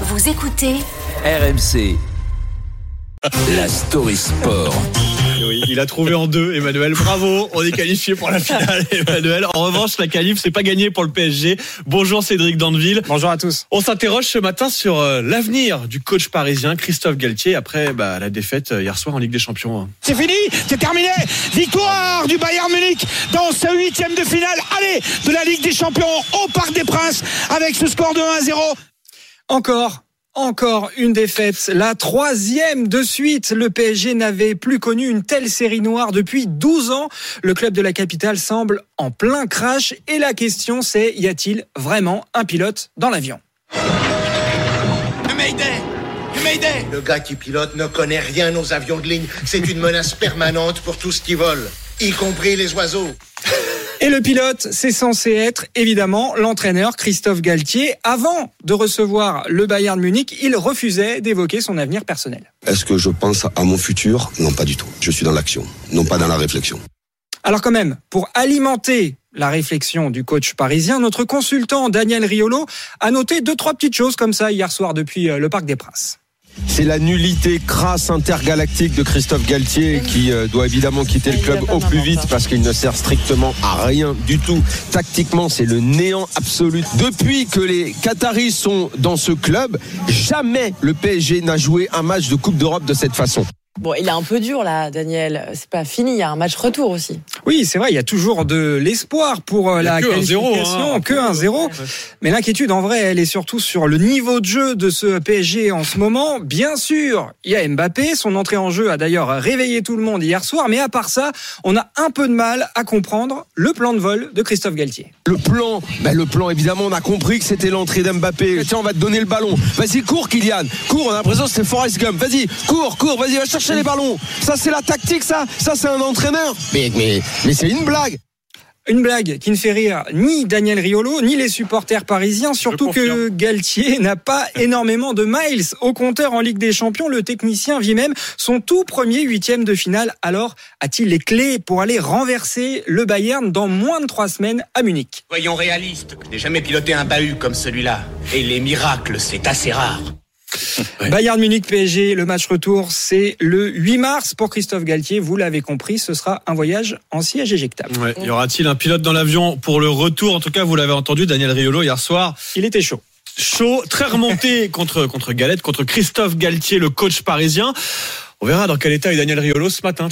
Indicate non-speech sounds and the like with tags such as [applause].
Vous écoutez RMC. La story sport. Oui, il a trouvé en deux, Emmanuel. Bravo, on est qualifié pour la finale, [laughs] Emmanuel. En revanche, la qualif, c'est pas gagné pour le PSG. Bonjour Cédric Dandeville. Bonjour à tous. On s'interroge ce matin sur euh, l'avenir du coach parisien Christophe Galtier après bah, la défaite euh, hier soir en Ligue des Champions. C'est fini, c'est terminé. Victoire du Bayern Munich dans ce huitième de finale. Allez, de la Ligue des Champions au Parc des Princes avec ce score de 1 à 0. Encore encore une défaite, la troisième de suite. Le PSG n'avait plus connu une telle série noire depuis 12 ans. Le club de la capitale semble en plein crash. Et la question c'est, y a-t-il vraiment un pilote dans l'avion? Mayday Mayday Le gars qui pilote ne connaît rien aux avions de ligne. C'est une menace permanente pour tout ce qui vole, y compris les oiseaux. Et le pilote, c'est censé être évidemment l'entraîneur Christophe Galtier. Avant de recevoir le Bayern Munich, il refusait d'évoquer son avenir personnel. Est-ce que je pense à mon futur? Non, pas du tout. Je suis dans l'action, non pas dans la réflexion. Alors quand même, pour alimenter la réflexion du coach parisien, notre consultant Daniel Riolo a noté deux, trois petites choses comme ça hier soir depuis le Parc des Princes. C'est la nullité crasse intergalactique de Christophe Galtier qui euh, doit évidemment quitter le club au plus vite parce qu'il ne sert strictement à rien du tout. Tactiquement, c'est le néant absolu. Depuis que les Qataris sont dans ce club, jamais le PSG n'a joué un match de Coupe d'Europe de cette façon. Bon, il est un peu dur là, Daniel. C'est pas fini. Il y a un match retour aussi. Oui, c'est vrai. Il y a toujours de l'espoir pour la que qualification, hein. que 1-0. Mais l'inquiétude, en vrai, elle est surtout sur le niveau de jeu de ce PSG en ce moment. Bien sûr, il y a Mbappé. Son entrée en jeu a d'ailleurs réveillé tout le monde hier soir. Mais à part ça, on a un peu de mal à comprendre le plan de vol de Christophe Galtier. Le plan, ben le plan, évidemment, on a compris que c'était l'entrée d'Mbappé. Tiens, on va te donner le ballon. Vas-y, cours, Kylian. Cours. On a l'impression que c'est Forrest Gump. Vas-y, cours, cours. Vas-y, va chercher les ballons. Ça, c'est la tactique, ça. Ça, c'est un entraîneur. Mais, mais, mais c'est une blague. Une blague qui ne fait rire ni Daniel Riolo, ni les supporters parisiens, surtout que Galtier n'a pas [laughs] énormément de miles au compteur en Ligue des Champions. Le technicien vit même son tout premier huitième de finale. Alors, a-t-il les clés pour aller renverser le Bayern dans moins de trois semaines à Munich? Voyons réalistes, je n'ai jamais piloté un bahut comme celui-là. Et les miracles, c'est assez rare. Ouais. Bayern Munich PSG, le match retour, c'est le 8 mars pour Christophe Galtier. Vous l'avez compris, ce sera un voyage en siège éjectable. Ouais. Y aura-t-il un pilote dans l'avion pour le retour? En tout cas, vous l'avez entendu, Daniel Riolo hier soir. Il était chaud. Chaud, très remonté [laughs] contre contre Galette, contre Christophe Galtier, le coach parisien. On verra dans quel état est Daniel Riolo ce matin.